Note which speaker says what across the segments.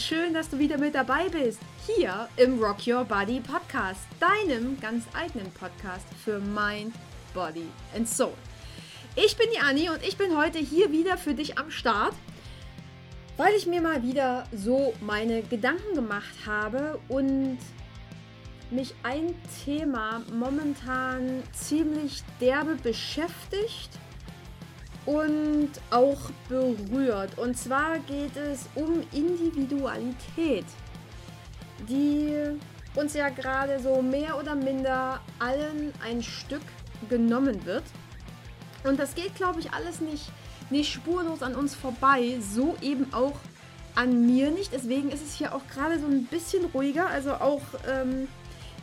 Speaker 1: schön, dass du wieder mit dabei bist. Hier im Rock Your Body Podcast, deinem ganz eigenen Podcast für Mind, Body and Soul. Ich bin die Anni und ich bin heute hier wieder für dich am Start, weil ich mir mal wieder so meine Gedanken gemacht habe und mich ein Thema momentan ziemlich derbe beschäftigt und auch berührt. Und zwar geht es um Individualität, die uns ja gerade so mehr oder minder allen ein Stück genommen wird. Und das geht, glaube ich, alles nicht, nicht spurlos an uns vorbei, so eben auch an mir nicht. Deswegen ist es hier auch gerade so ein bisschen ruhiger. Also auch ähm,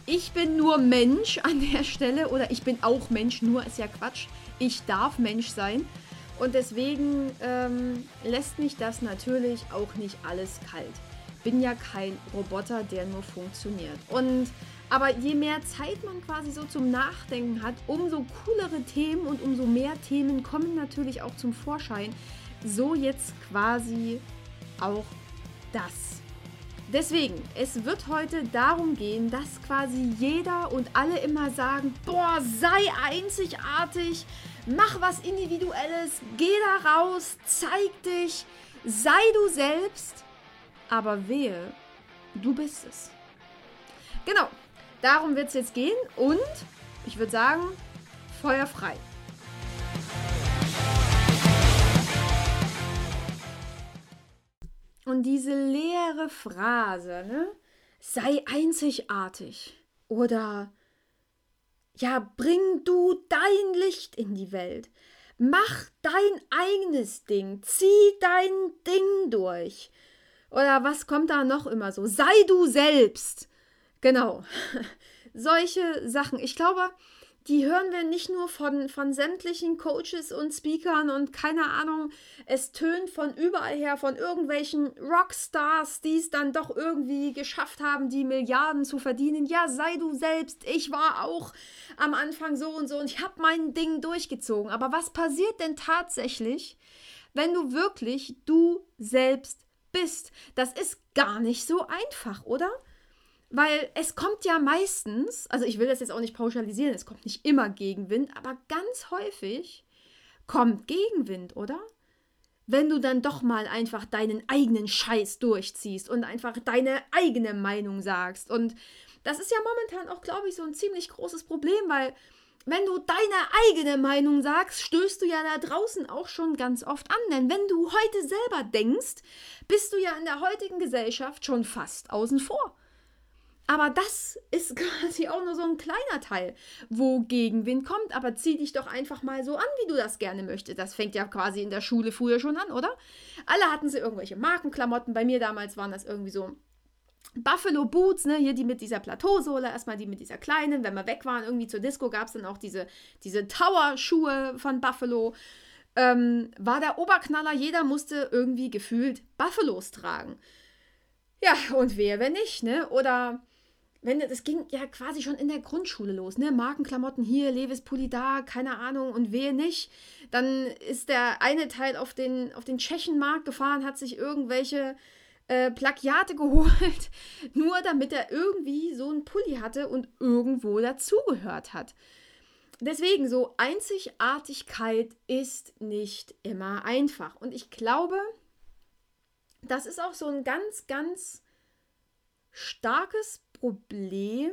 Speaker 1: ich bin nur Mensch an der Stelle oder ich bin auch Mensch, nur ist ja Quatsch. Ich darf Mensch sein. Und deswegen ähm, lässt mich das natürlich auch nicht alles kalt. Bin ja kein Roboter, der nur funktioniert. Und aber je mehr Zeit man quasi so zum Nachdenken hat, umso coolere Themen und umso mehr Themen kommen natürlich auch zum Vorschein. So jetzt quasi auch das. Deswegen, es wird heute darum gehen, dass quasi jeder und alle immer sagen, boah, sei einzigartig, mach was Individuelles, geh da raus, zeig dich, sei du selbst, aber wehe, du bist es. Genau, darum wird es jetzt gehen und ich würde sagen, Feuer frei. Und diese leere Phrase, ne? Sei einzigartig. Oder ja, bring du dein Licht in die Welt. Mach dein eigenes Ding. Zieh dein Ding durch. Oder was kommt da noch immer so? Sei du selbst. Genau. Solche Sachen. Ich glaube, die hören wir nicht nur von, von sämtlichen Coaches und Speakern und keine Ahnung, es tönt von überall her, von irgendwelchen Rockstars, die es dann doch irgendwie geschafft haben, die Milliarden zu verdienen. Ja, sei du selbst, ich war auch am Anfang so und so und ich habe mein Ding durchgezogen. Aber was passiert denn tatsächlich, wenn du wirklich du selbst bist? Das ist gar nicht so einfach, oder? Weil es kommt ja meistens, also ich will das jetzt auch nicht pauschalisieren, es kommt nicht immer Gegenwind, aber ganz häufig kommt Gegenwind, oder? Wenn du dann doch mal einfach deinen eigenen Scheiß durchziehst und einfach deine eigene Meinung sagst. Und das ist ja momentan auch, glaube ich, so ein ziemlich großes Problem, weil wenn du deine eigene Meinung sagst, stößt du ja da draußen auch schon ganz oft an. Denn wenn du heute selber denkst, bist du ja in der heutigen Gesellschaft schon fast außen vor. Aber das ist quasi auch nur so ein kleiner Teil, wo Gegenwind kommt. Aber zieh dich doch einfach mal so an, wie du das gerne möchtest. Das fängt ja quasi in der Schule früher schon an, oder? Alle hatten sie irgendwelche Markenklamotten. Bei mir damals waren das irgendwie so Buffalo Boots, ne, hier die mit dieser Plateausohle, erstmal die mit dieser kleinen. Wenn wir weg waren, irgendwie zur Disco, gab es dann auch diese, diese Tower-Schuhe von Buffalo. Ähm, war der Oberknaller, jeder musste irgendwie gefühlt Buffalos tragen. Ja, und wer, wenn nicht, ne? Oder wenn das ging ja quasi schon in der Grundschule los, ne? Markenklamotten hier, Levis Pulli da, keine Ahnung und wehe nicht. Dann ist der eine Teil auf den, auf den Tschechenmarkt gefahren, hat sich irgendwelche äh, Plagiate geholt, nur damit er irgendwie so einen Pulli hatte und irgendwo dazugehört hat. Deswegen, so Einzigartigkeit ist nicht immer einfach. Und ich glaube, das ist auch so ein ganz, ganz starkes Problem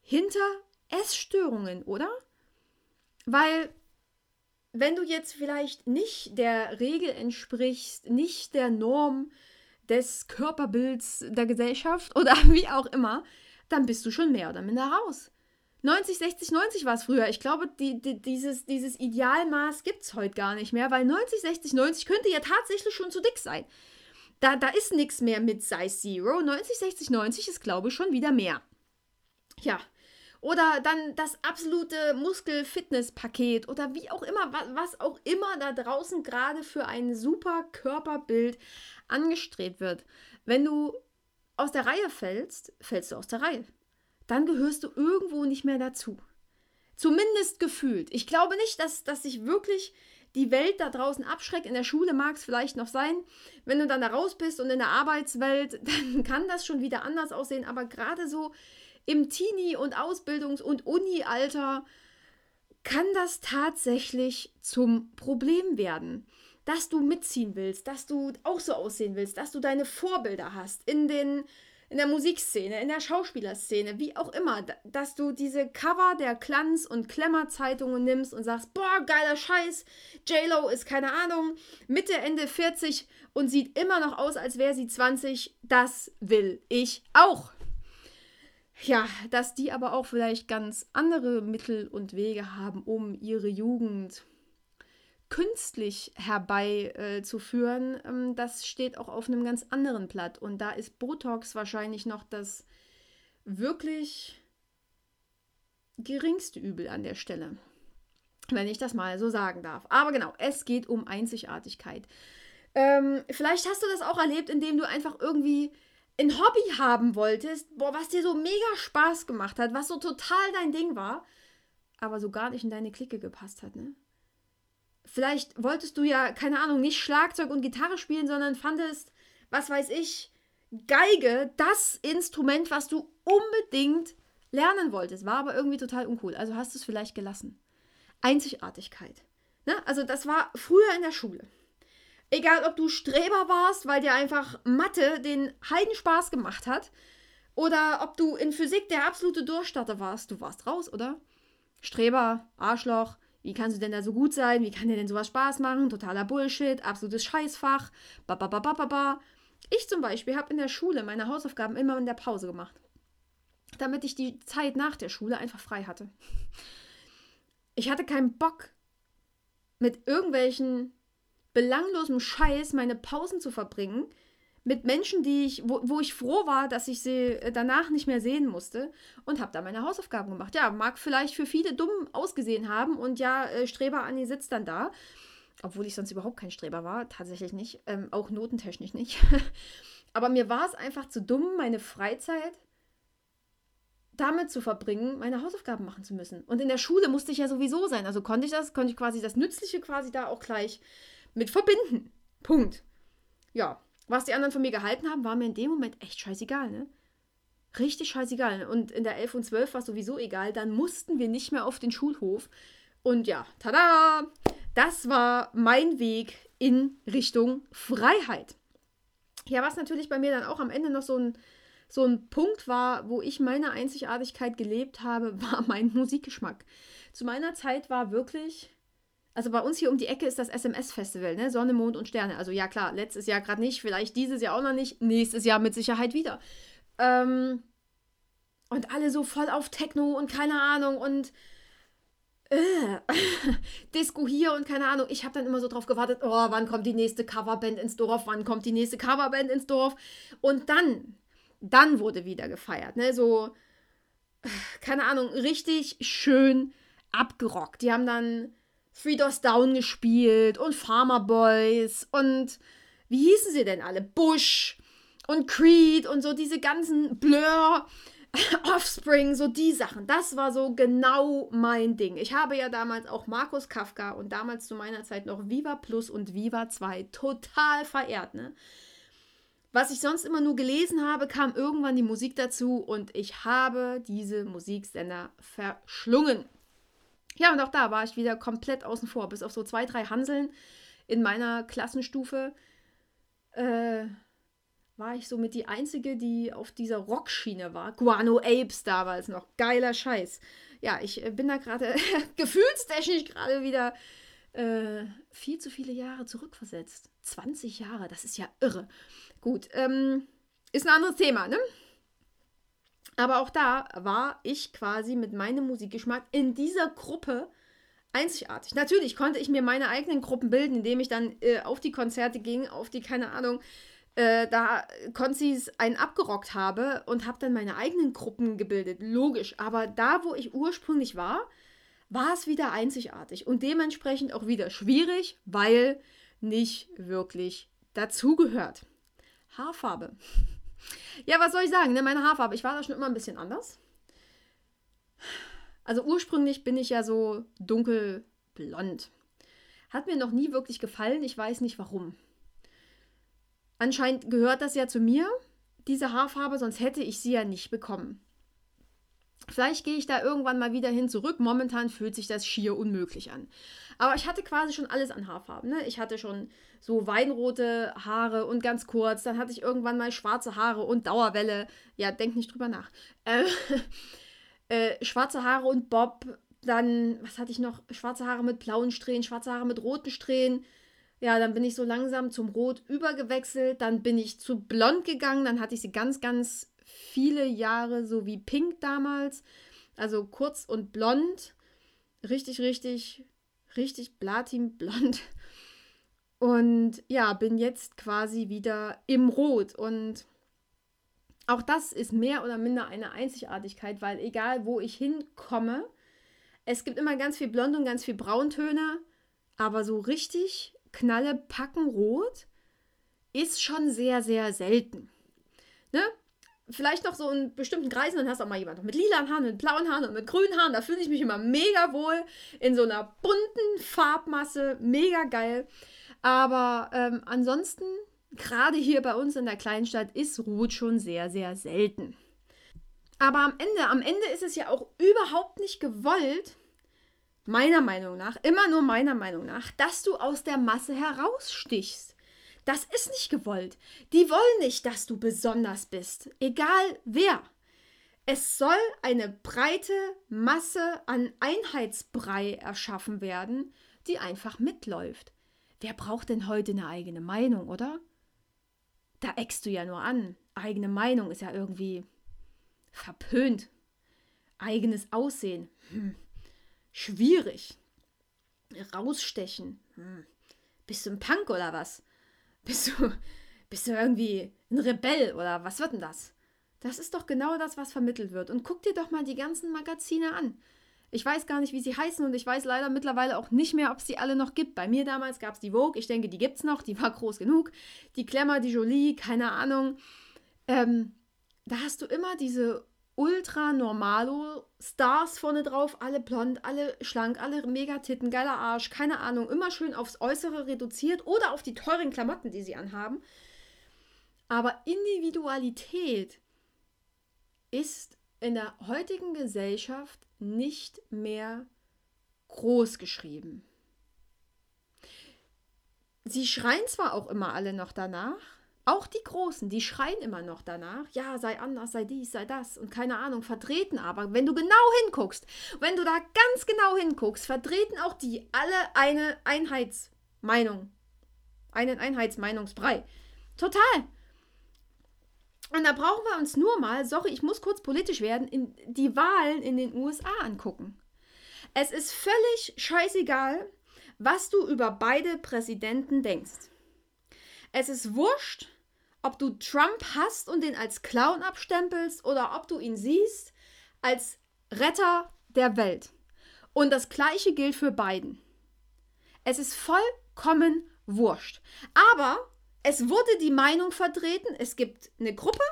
Speaker 1: hinter Essstörungen, oder? Weil wenn du jetzt vielleicht nicht der Regel entsprichst, nicht der Norm des Körperbilds der Gesellschaft oder wie auch immer, dann bist du schon mehr oder minder raus. 90, 60, 90 war es früher. Ich glaube, die, die, dieses, dieses Idealmaß gibt es heute gar nicht mehr, weil 90, 60, 90 könnte ja tatsächlich schon zu dick sein. Da, da ist nichts mehr mit Size Zero. 90, 60, 90 ist, glaube ich, schon wieder mehr. Ja. Oder dann das absolute Muskel-Fitness-Paket oder wie auch immer, was, auch immer da draußen gerade für ein super Körperbild angestrebt wird. Wenn du aus der Reihe fällst, fällst du aus der Reihe. Dann gehörst du irgendwo nicht mehr dazu. Zumindest gefühlt. Ich glaube nicht, dass, dass sich wirklich die Welt da draußen abschreckt. In der Schule mag es vielleicht noch sein. Wenn du dann da raus bist und in der Arbeitswelt, dann kann das schon wieder anders aussehen. Aber gerade so im Teenie- und Ausbildungs- und Uni-Alter kann das tatsächlich zum Problem werden. Dass du mitziehen willst, dass du auch so aussehen willst, dass du deine Vorbilder hast in den in der Musikszene, in der Schauspielerszene, wie auch immer, dass du diese Cover der Glanz- und Klemmerzeitungen nimmst und sagst, boah, geiler Scheiß, JLo ist keine Ahnung, Mitte, Ende 40 und sieht immer noch aus, als wäre sie 20, das will ich auch. Ja, dass die aber auch vielleicht ganz andere Mittel und Wege haben, um ihre Jugend künstlich herbeizuführen, äh, ähm, das steht auch auf einem ganz anderen Blatt. Und da ist Botox wahrscheinlich noch das wirklich geringste Übel an der Stelle. Wenn ich das mal so sagen darf. Aber genau, es geht um Einzigartigkeit. Ähm, vielleicht hast du das auch erlebt, indem du einfach irgendwie ein Hobby haben wolltest, boah, was dir so mega Spaß gemacht hat, was so total dein Ding war, aber so gar nicht in deine Clique gepasst hat, ne? Vielleicht wolltest du ja, keine Ahnung, nicht Schlagzeug und Gitarre spielen, sondern fandest, was weiß ich, Geige das Instrument, was du unbedingt lernen wolltest, war aber irgendwie total uncool. Also hast du es vielleicht gelassen. Einzigartigkeit. Ne? Also das war früher in der Schule. Egal, ob du Streber warst, weil dir einfach Mathe den Heidenspaß gemacht hat, oder ob du in Physik der absolute Durchstarter warst, du warst raus, oder? Streber, Arschloch, wie kannst du denn da so gut sein? Wie kann dir denn sowas Spaß machen? Totaler Bullshit, absolutes Scheißfach. Ba, ba, ba, ba, ba, ba. Ich zum Beispiel habe in der Schule meine Hausaufgaben immer in der Pause gemacht. Damit ich die Zeit nach der Schule einfach frei hatte. Ich hatte keinen Bock, mit irgendwelchen belanglosem Scheiß meine Pausen zu verbringen, mit Menschen, die ich, wo, wo ich froh war, dass ich sie äh, danach nicht mehr sehen musste und habe da meine Hausaufgaben gemacht. Ja, mag vielleicht für viele dumm ausgesehen haben und ja, äh, Streber Anni sitzt dann da, obwohl ich sonst überhaupt kein Streber war, tatsächlich nicht, ähm, auch notentechnisch nicht. Aber mir war es einfach zu dumm, meine Freizeit damit zu verbringen, meine Hausaufgaben machen zu müssen. Und in der Schule musste ich ja sowieso sein. Also konnte ich das, konnte ich quasi das Nützliche quasi da auch gleich mit verbinden. Punkt. Ja, was die anderen von mir gehalten haben, war mir in dem Moment echt scheißegal, ne? Richtig scheißegal. Und in der 11 und 12 war es sowieso egal. Dann mussten wir nicht mehr auf den Schulhof. Und ja, tada! Das war mein Weg in Richtung Freiheit. Ja, was natürlich bei mir dann auch am Ende noch so ein, so ein Punkt war, wo ich meine Einzigartigkeit gelebt habe, war mein Musikgeschmack. Zu meiner Zeit war wirklich also bei uns hier um die Ecke ist das SMS-Festival, ne? Sonne, Mond und Sterne. Also ja klar, letztes Jahr gerade nicht, vielleicht dieses Jahr auch noch nicht, nächstes Jahr mit Sicherheit wieder. Ähm, und alle so voll auf Techno und keine Ahnung und äh, Disco hier und keine Ahnung. Ich habe dann immer so drauf gewartet, oh, wann kommt die nächste Coverband ins Dorf, wann kommt die nächste Coverband ins Dorf. Und dann, dann wurde wieder gefeiert, ne? So, keine Ahnung, richtig schön abgerockt. Die haben dann Three Doors Down gespielt und Farmer Boys und wie hießen sie denn alle? Bush und Creed und so diese ganzen Blur, Offspring, so die Sachen. Das war so genau mein Ding. Ich habe ja damals auch Markus Kafka und damals zu meiner Zeit noch Viva Plus und Viva 2 total verehrt, ne? Was ich sonst immer nur gelesen habe, kam irgendwann die Musik dazu und ich habe diese Musiksender verschlungen. Ja, und auch da war ich wieder komplett außen vor, bis auf so zwei, drei Hanseln in meiner Klassenstufe. Äh, war ich somit die Einzige, die auf dieser Rockschiene war. Guano Apes damals noch. Geiler Scheiß. Ja, ich äh, bin da gerade gefühlstechnisch gerade wieder äh, viel zu viele Jahre zurückversetzt. 20 Jahre, das ist ja irre. Gut, ähm, ist ein anderes Thema, ne? Aber auch da war ich quasi mit meinem Musikgeschmack in dieser Gruppe einzigartig. Natürlich konnte ich mir meine eigenen Gruppen bilden, indem ich dann äh, auf die Konzerte ging, auf die, keine Ahnung, äh, da Konzis einen abgerockt habe und habe dann meine eigenen Gruppen gebildet. Logisch. Aber da, wo ich ursprünglich war, war es wieder einzigartig und dementsprechend auch wieder schwierig, weil nicht wirklich dazugehört. Haarfarbe. Ja, was soll ich sagen? Ne? Meine Haarfarbe, ich war da schon immer ein bisschen anders. Also ursprünglich bin ich ja so dunkelblond. Hat mir noch nie wirklich gefallen. Ich weiß nicht warum. Anscheinend gehört das ja zu mir, diese Haarfarbe, sonst hätte ich sie ja nicht bekommen. Vielleicht gehe ich da irgendwann mal wieder hin zurück. Momentan fühlt sich das schier unmöglich an. Aber ich hatte quasi schon alles an Haarfarben. Ne? Ich hatte schon so weinrote Haare und ganz kurz. Dann hatte ich irgendwann mal schwarze Haare und Dauerwelle. Ja, denk nicht drüber nach. Äh, äh, schwarze Haare und Bob. Dann, was hatte ich noch? Schwarze Haare mit blauen Strähnen, schwarze Haare mit roten Strähnen. Ja, dann bin ich so langsam zum Rot übergewechselt. Dann bin ich zu blond gegangen. Dann hatte ich sie ganz, ganz viele Jahre, so wie Pink damals. Also kurz und blond. Richtig, richtig, richtig platinblond. Und ja, bin jetzt quasi wieder im Rot. Und auch das ist mehr oder minder eine Einzigartigkeit, weil egal wo ich hinkomme, es gibt immer ganz viel Blond und ganz viel Brauntöne, aber so richtig knalle Packen rot ist schon sehr, sehr selten. Ne? Vielleicht noch so in bestimmten Kreisen, dann hast du auch mal jemanden mit lilanen Haaren, mit blauen Haaren und mit grünen Haaren. Da fühle ich mich immer mega wohl in so einer bunten Farbmasse. Mega geil. Aber ähm, ansonsten, gerade hier bei uns in der Kleinstadt, ist Rot schon sehr, sehr selten. Aber am Ende, am Ende ist es ja auch überhaupt nicht gewollt, meiner Meinung nach, immer nur meiner Meinung nach, dass du aus der Masse herausstichst. Das ist nicht gewollt. Die wollen nicht, dass du besonders bist, egal wer. Es soll eine breite Masse an Einheitsbrei erschaffen werden, die einfach mitläuft. Wer braucht denn heute eine eigene Meinung, oder? Da eckst du ja nur an. Eigene Meinung ist ja irgendwie verpönt. Eigenes Aussehen. Hm. Schwierig. Rausstechen. Hm. Bist du ein Punk oder was? Bist du, bist du irgendwie ein Rebell oder was wird denn das? Das ist doch genau das, was vermittelt wird. Und guck dir doch mal die ganzen Magazine an. Ich weiß gar nicht, wie sie heißen und ich weiß leider mittlerweile auch nicht mehr, ob es die alle noch gibt. Bei mir damals gab es die Vogue, ich denke, die gibt es noch, die war groß genug. Die Glamour, die Jolie, keine Ahnung. Ähm, da hast du immer diese ultra normalo Stars vorne drauf, alle blond, alle schlank, alle mega Titten, geiler Arsch, keine Ahnung, immer schön aufs Äußere reduziert oder auf die teuren Klamotten, die sie anhaben. Aber Individualität ist in der heutigen Gesellschaft nicht mehr groß geschrieben. Sie schreien zwar auch immer alle noch danach, auch die Großen, die schreien immer noch danach, ja, sei anders, sei dies, sei das und keine Ahnung, vertreten aber, wenn du genau hinguckst, wenn du da ganz genau hinguckst, vertreten auch die alle eine Einheitsmeinung, einen Einheitsmeinungsbrei. Total. Und da brauchen wir uns nur mal, sorry, ich muss kurz politisch werden, in die Wahlen in den USA angucken. Es ist völlig scheißegal, was du über beide Präsidenten denkst. Es ist wurscht, ob du Trump hast und den als Clown abstempelst oder ob du ihn siehst als Retter der Welt. Und das gleiche gilt für Biden. Es ist vollkommen wurscht. Aber es wurde die Meinung vertreten, es gibt eine Gruppe,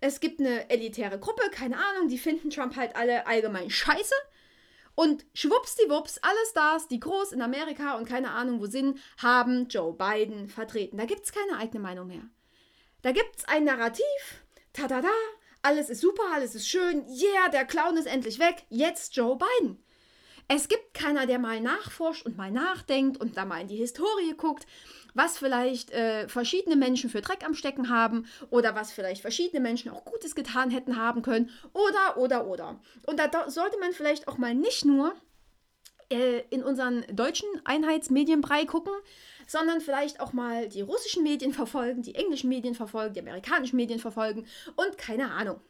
Speaker 1: es gibt eine elitäre Gruppe, keine Ahnung, die finden Trump halt alle allgemein scheiße. Und schwuppsdiwupps, alle Stars, die groß in Amerika und keine Ahnung wo sind, haben Joe Biden vertreten. Da gibt es keine eigene Meinung mehr. Da gibt es ein Narrativ, ta da da, alles ist super, alles ist schön, yeah, der Clown ist endlich weg, jetzt Joe Biden. Es gibt keiner, der mal nachforscht und mal nachdenkt und da mal in die Historie guckt was vielleicht äh, verschiedene Menschen für Dreck am Stecken haben oder was vielleicht verschiedene Menschen auch Gutes getan hätten haben können oder, oder, oder. Und da sollte man vielleicht auch mal nicht nur äh, in unseren deutschen Einheitsmedienbrei gucken, sondern vielleicht auch mal die russischen Medien verfolgen, die englischen Medien verfolgen, die amerikanischen Medien verfolgen und keine Ahnung.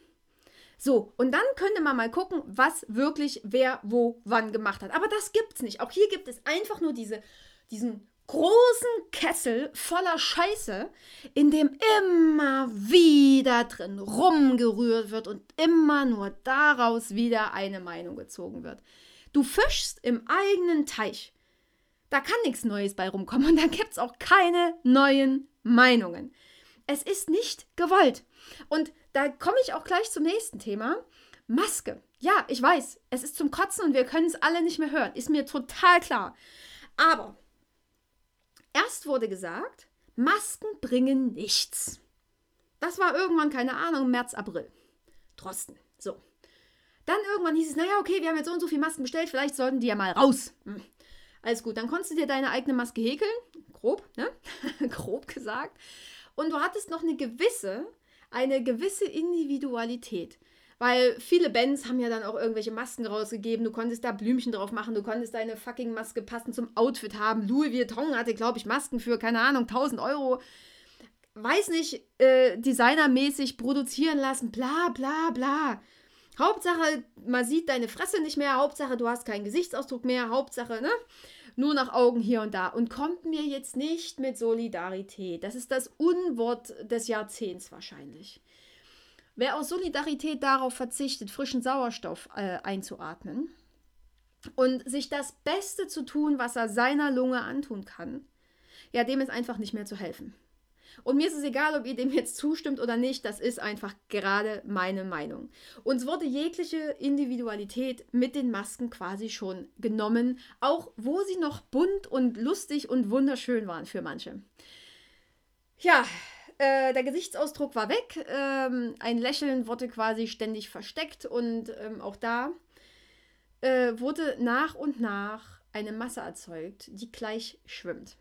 Speaker 1: So, und dann könnte man mal gucken, was wirklich wer wo wann gemacht hat. Aber das gibt es nicht. Auch hier gibt es einfach nur diese, diesen großen Kessel voller Scheiße, in dem immer wieder drin rumgerührt wird und immer nur daraus wieder eine Meinung gezogen wird. Du fischst im eigenen Teich. Da kann nichts Neues bei rumkommen und da gibt es auch keine neuen Meinungen. Es ist nicht gewollt. Und da komme ich auch gleich zum nächsten Thema. Maske. Ja, ich weiß, es ist zum Kotzen und wir können es alle nicht mehr hören. Ist mir total klar. Aber Erst wurde gesagt, Masken bringen nichts. Das war irgendwann, keine Ahnung, März, April. Drosten. So. Dann irgendwann hieß es, naja, okay, wir haben jetzt so und so viele Masken bestellt, vielleicht sollten die ja mal raus. Hm. Alles gut, dann konntest du dir deine eigene Maske häkeln. Grob, ne? Grob gesagt. Und du hattest noch eine gewisse, eine gewisse Individualität. Weil viele Bands haben ja dann auch irgendwelche Masken rausgegeben. Du konntest da Blümchen drauf machen. Du konntest deine fucking Maske passend zum Outfit haben. Louis Vuitton hatte, glaube ich, Masken für, keine Ahnung, 1000 Euro. Weiß nicht, äh, designermäßig produzieren lassen. Bla, bla, bla. Hauptsache, man sieht deine Fresse nicht mehr. Hauptsache, du hast keinen Gesichtsausdruck mehr. Hauptsache, ne? Nur nach Augen hier und da. Und kommt mir jetzt nicht mit Solidarität. Das ist das Unwort des Jahrzehnts wahrscheinlich. Wer aus Solidarität darauf verzichtet, frischen Sauerstoff äh, einzuatmen und sich das Beste zu tun, was er seiner Lunge antun kann, ja, dem ist einfach nicht mehr zu helfen. Und mir ist es egal, ob ihr dem jetzt zustimmt oder nicht, das ist einfach gerade meine Meinung. Uns wurde jegliche Individualität mit den Masken quasi schon genommen, auch wo sie noch bunt und lustig und wunderschön waren für manche. Ja, äh, der Gesichtsausdruck war weg. Ähm, ein Lächeln wurde quasi ständig versteckt und ähm, auch da äh, wurde nach und nach eine Masse erzeugt, die gleich schwimmt.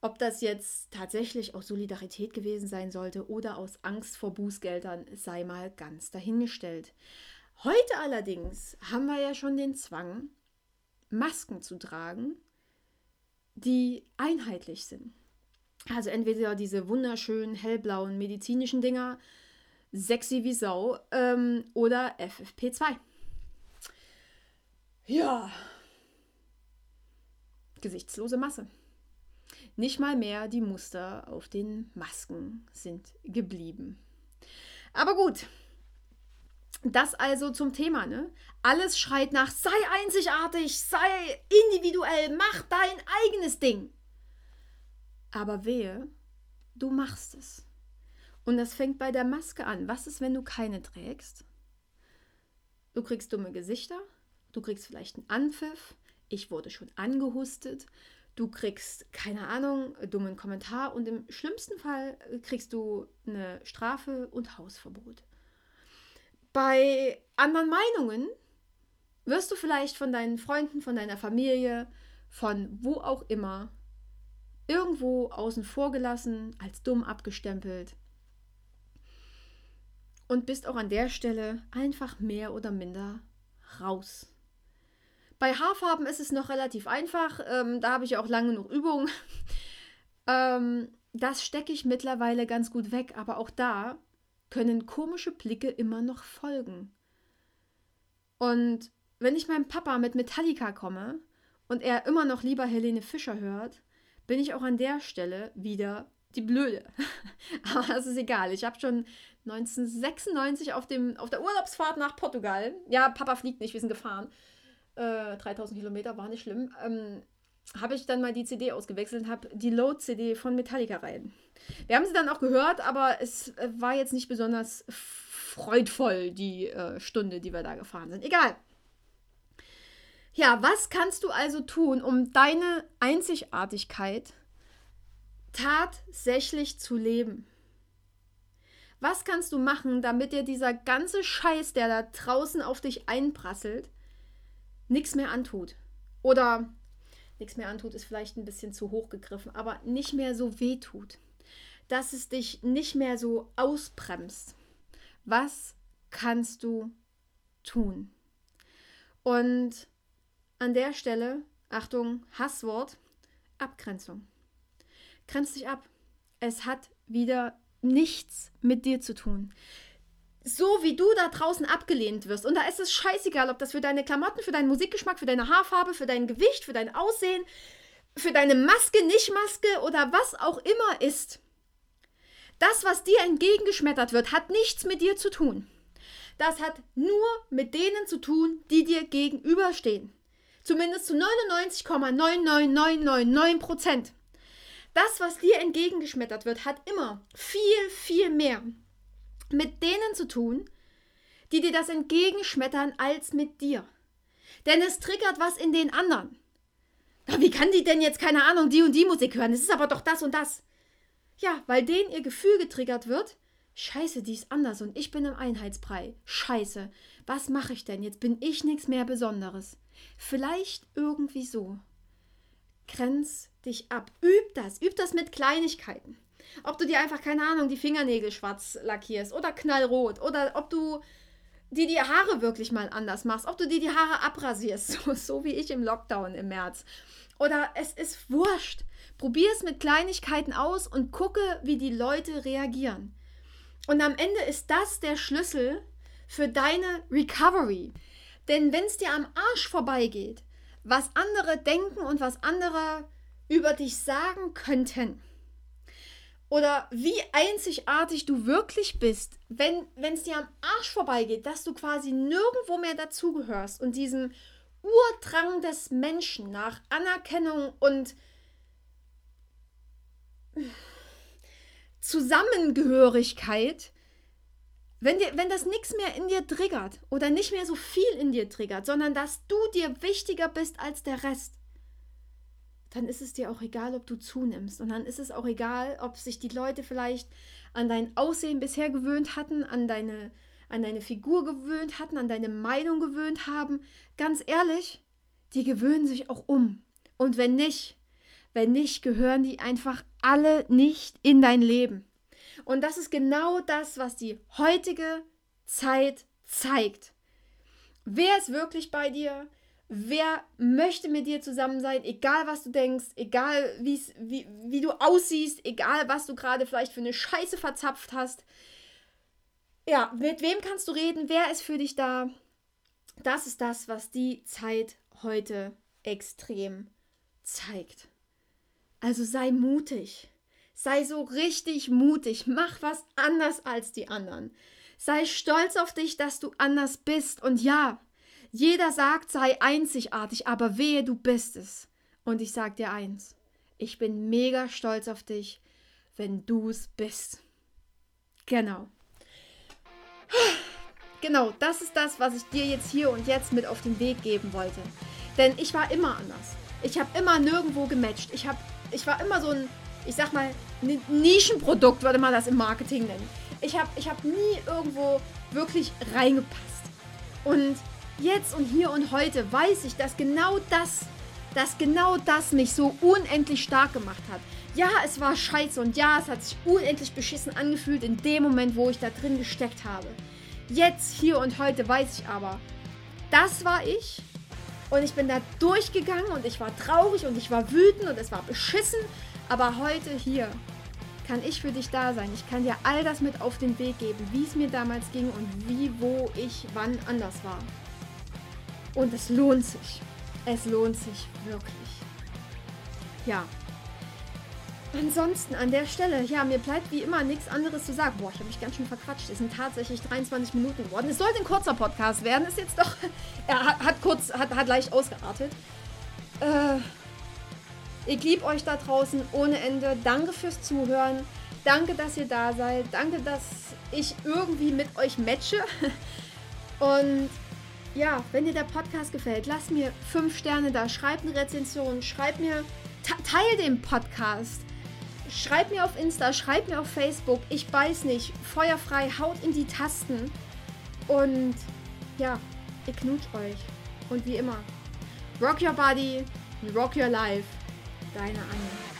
Speaker 1: Ob das jetzt tatsächlich aus Solidarität gewesen sein sollte oder aus Angst vor Bußgeldern, sei mal ganz dahingestellt. Heute allerdings haben wir ja schon den Zwang, Masken zu tragen, die einheitlich sind. Also entweder diese wunderschönen hellblauen medizinischen Dinger, sexy wie Sau, ähm, oder FFP2. Ja. Gesichtslose Masse. Nicht mal mehr die Muster auf den Masken sind geblieben. Aber gut. Das also zum Thema, ne? Alles schreit nach, sei einzigartig, sei individuell, mach dein eigenes Ding. Aber wehe, du machst es. Und das fängt bei der Maske an. Was ist, wenn du keine trägst? Du kriegst dumme Gesichter, du kriegst vielleicht einen Anpfiff, ich wurde schon angehustet, du kriegst, keine Ahnung, dummen Kommentar und im schlimmsten Fall kriegst du eine Strafe und Hausverbot. Bei anderen Meinungen wirst du vielleicht von deinen Freunden, von deiner Familie, von wo auch immer irgendwo außen vor gelassen, als dumm abgestempelt und bist auch an der Stelle einfach mehr oder minder raus. Bei Haarfarben ist es noch relativ einfach, ähm, da habe ich auch lange noch Übung. ähm, das stecke ich mittlerweile ganz gut weg, aber auch da können komische Blicke immer noch folgen. Und wenn ich meinem Papa mit Metallica komme und er immer noch lieber Helene Fischer hört, bin ich auch an der Stelle wieder die Blöde. Aber das ist egal. Ich habe schon 1996 auf, dem, auf der Urlaubsfahrt nach Portugal, ja, Papa fliegt nicht, wir sind gefahren, äh, 3000 Kilometer, war nicht schlimm, ähm, habe ich dann mal die CD ausgewechselt und habe die Load-CD von Metallica rein. Wir haben sie dann auch gehört, aber es äh, war jetzt nicht besonders freudvoll, die äh, Stunde, die wir da gefahren sind. Egal. Ja, was kannst du also tun, um deine Einzigartigkeit tatsächlich zu leben? Was kannst du machen, damit dir dieser ganze Scheiß, der da draußen auf dich einprasselt, nichts mehr antut? Oder nichts mehr antut, ist vielleicht ein bisschen zu hoch gegriffen, aber nicht mehr so weh tut. Dass es dich nicht mehr so ausbremst. Was kannst du tun? Und an der Stelle, Achtung, Hasswort, Abgrenzung. Grenz dich ab. Es hat wieder nichts mit dir zu tun. So wie du da draußen abgelehnt wirst. Und da ist es scheißegal, ob das für deine Klamotten, für deinen Musikgeschmack, für deine Haarfarbe, für dein Gewicht, für dein Aussehen, für deine Maske, Nicht-Maske oder was auch immer ist. Das, was dir entgegengeschmettert wird, hat nichts mit dir zu tun. Das hat nur mit denen zu tun, die dir gegenüberstehen. Zumindest zu 99,99999 Prozent. Das, was dir entgegengeschmettert wird, hat immer viel, viel mehr mit denen zu tun, die dir das entgegenschmettern, als mit dir. Denn es triggert was in den anderen. wie kann die denn jetzt, keine Ahnung, die und die Musik hören? Es ist aber doch das und das. Ja, weil denen ihr Gefühl getriggert wird. Scheiße, die ist anders und ich bin im Einheitsbrei. Scheiße, was mache ich denn? Jetzt bin ich nichts mehr Besonderes. Vielleicht irgendwie so. Grenz dich ab. Üb das. Üb das mit Kleinigkeiten. Ob du dir einfach, keine Ahnung, die Fingernägel schwarz lackierst oder knallrot oder ob du dir die Haare wirklich mal anders machst, ob du dir die Haare abrasierst, so, so wie ich im Lockdown im März. Oder es ist wurscht. Probier es mit Kleinigkeiten aus und gucke, wie die Leute reagieren. Und am Ende ist das der Schlüssel für deine Recovery. Denn wenn es dir am Arsch vorbeigeht, was andere denken und was andere über dich sagen könnten, oder wie einzigartig du wirklich bist, wenn es dir am Arsch vorbeigeht, dass du quasi nirgendwo mehr dazugehörst und diesem Urdrang des Menschen nach Anerkennung und Zusammengehörigkeit, wenn, dir, wenn das nichts mehr in dir triggert oder nicht mehr so viel in dir triggert, sondern dass du dir wichtiger bist als der Rest, dann ist es dir auch egal, ob du zunimmst. Und dann ist es auch egal, ob sich die Leute vielleicht an dein Aussehen bisher gewöhnt hatten, an deine, an deine Figur gewöhnt hatten, an deine Meinung gewöhnt haben. Ganz ehrlich, die gewöhnen sich auch um. Und wenn nicht, wenn nicht, gehören die einfach alle nicht in dein Leben. Und das ist genau das, was die heutige Zeit zeigt. Wer ist wirklich bei dir? wer möchte mit dir zusammen sein, egal was du denkst, egal wie, wie du aussiehst, egal was du gerade vielleicht für eine Scheiße verzapft hast. Ja, mit wem kannst du reden, wer ist für dich da? Das ist das, was die Zeit heute extrem zeigt. Also sei mutig. Sei so richtig mutig. Mach was anders als die anderen. Sei stolz auf dich, dass du anders bist. Und ja, jeder sagt, sei einzigartig, aber wehe, du bist es. Und ich sag dir eins, ich bin mega stolz auf dich, wenn du es bist. Genau. Genau, das ist das, was ich dir jetzt hier und jetzt mit auf den Weg geben wollte. Denn ich war immer anders. Ich habe immer nirgendwo gematcht. Ich, hab, ich war immer so ein, ich sag mal, Nischenprodukt, würde man das im Marketing nennen. Ich habe ich hab nie irgendwo wirklich reingepasst. Und jetzt und hier und heute weiß ich, dass genau das, dass genau das mich so unendlich stark gemacht hat. Ja, es war scheiße und ja, es hat sich unendlich beschissen angefühlt in dem Moment, wo ich da drin gesteckt habe. Jetzt, hier und heute weiß ich aber, das war ich und ich bin da durchgegangen und ich war traurig und ich war wütend und es war beschissen, aber heute hier kann ich für dich da sein. Ich kann dir all das mit auf den Weg geben, wie es mir damals ging und wie, wo ich wann anders war. Und es lohnt sich. Es lohnt sich wirklich. Ja. Ansonsten an der Stelle, ja, mir bleibt wie immer nichts anderes zu sagen. Boah, ich habe mich ganz schön verquatscht. Es sind tatsächlich 23 Minuten geworden. Es sollte ein kurzer Podcast werden. Ist jetzt doch. Er hat, kurz, hat, hat leicht ausgeartet. Äh, ich liebe euch da draußen ohne Ende. Danke fürs Zuhören. Danke, dass ihr da seid. Danke, dass ich irgendwie mit euch matche. Und ja, wenn dir der Podcast gefällt, lass mir fünf Sterne da, schreib eine Rezension, schreib mir, teil den Podcast. Schreib mir auf Insta, schreib mir auf Facebook. Ich weiß nicht. Feuerfrei, haut in die Tasten. Und ja, ich knutsch euch. Und wie immer, rock your body, rock your life deine Anne.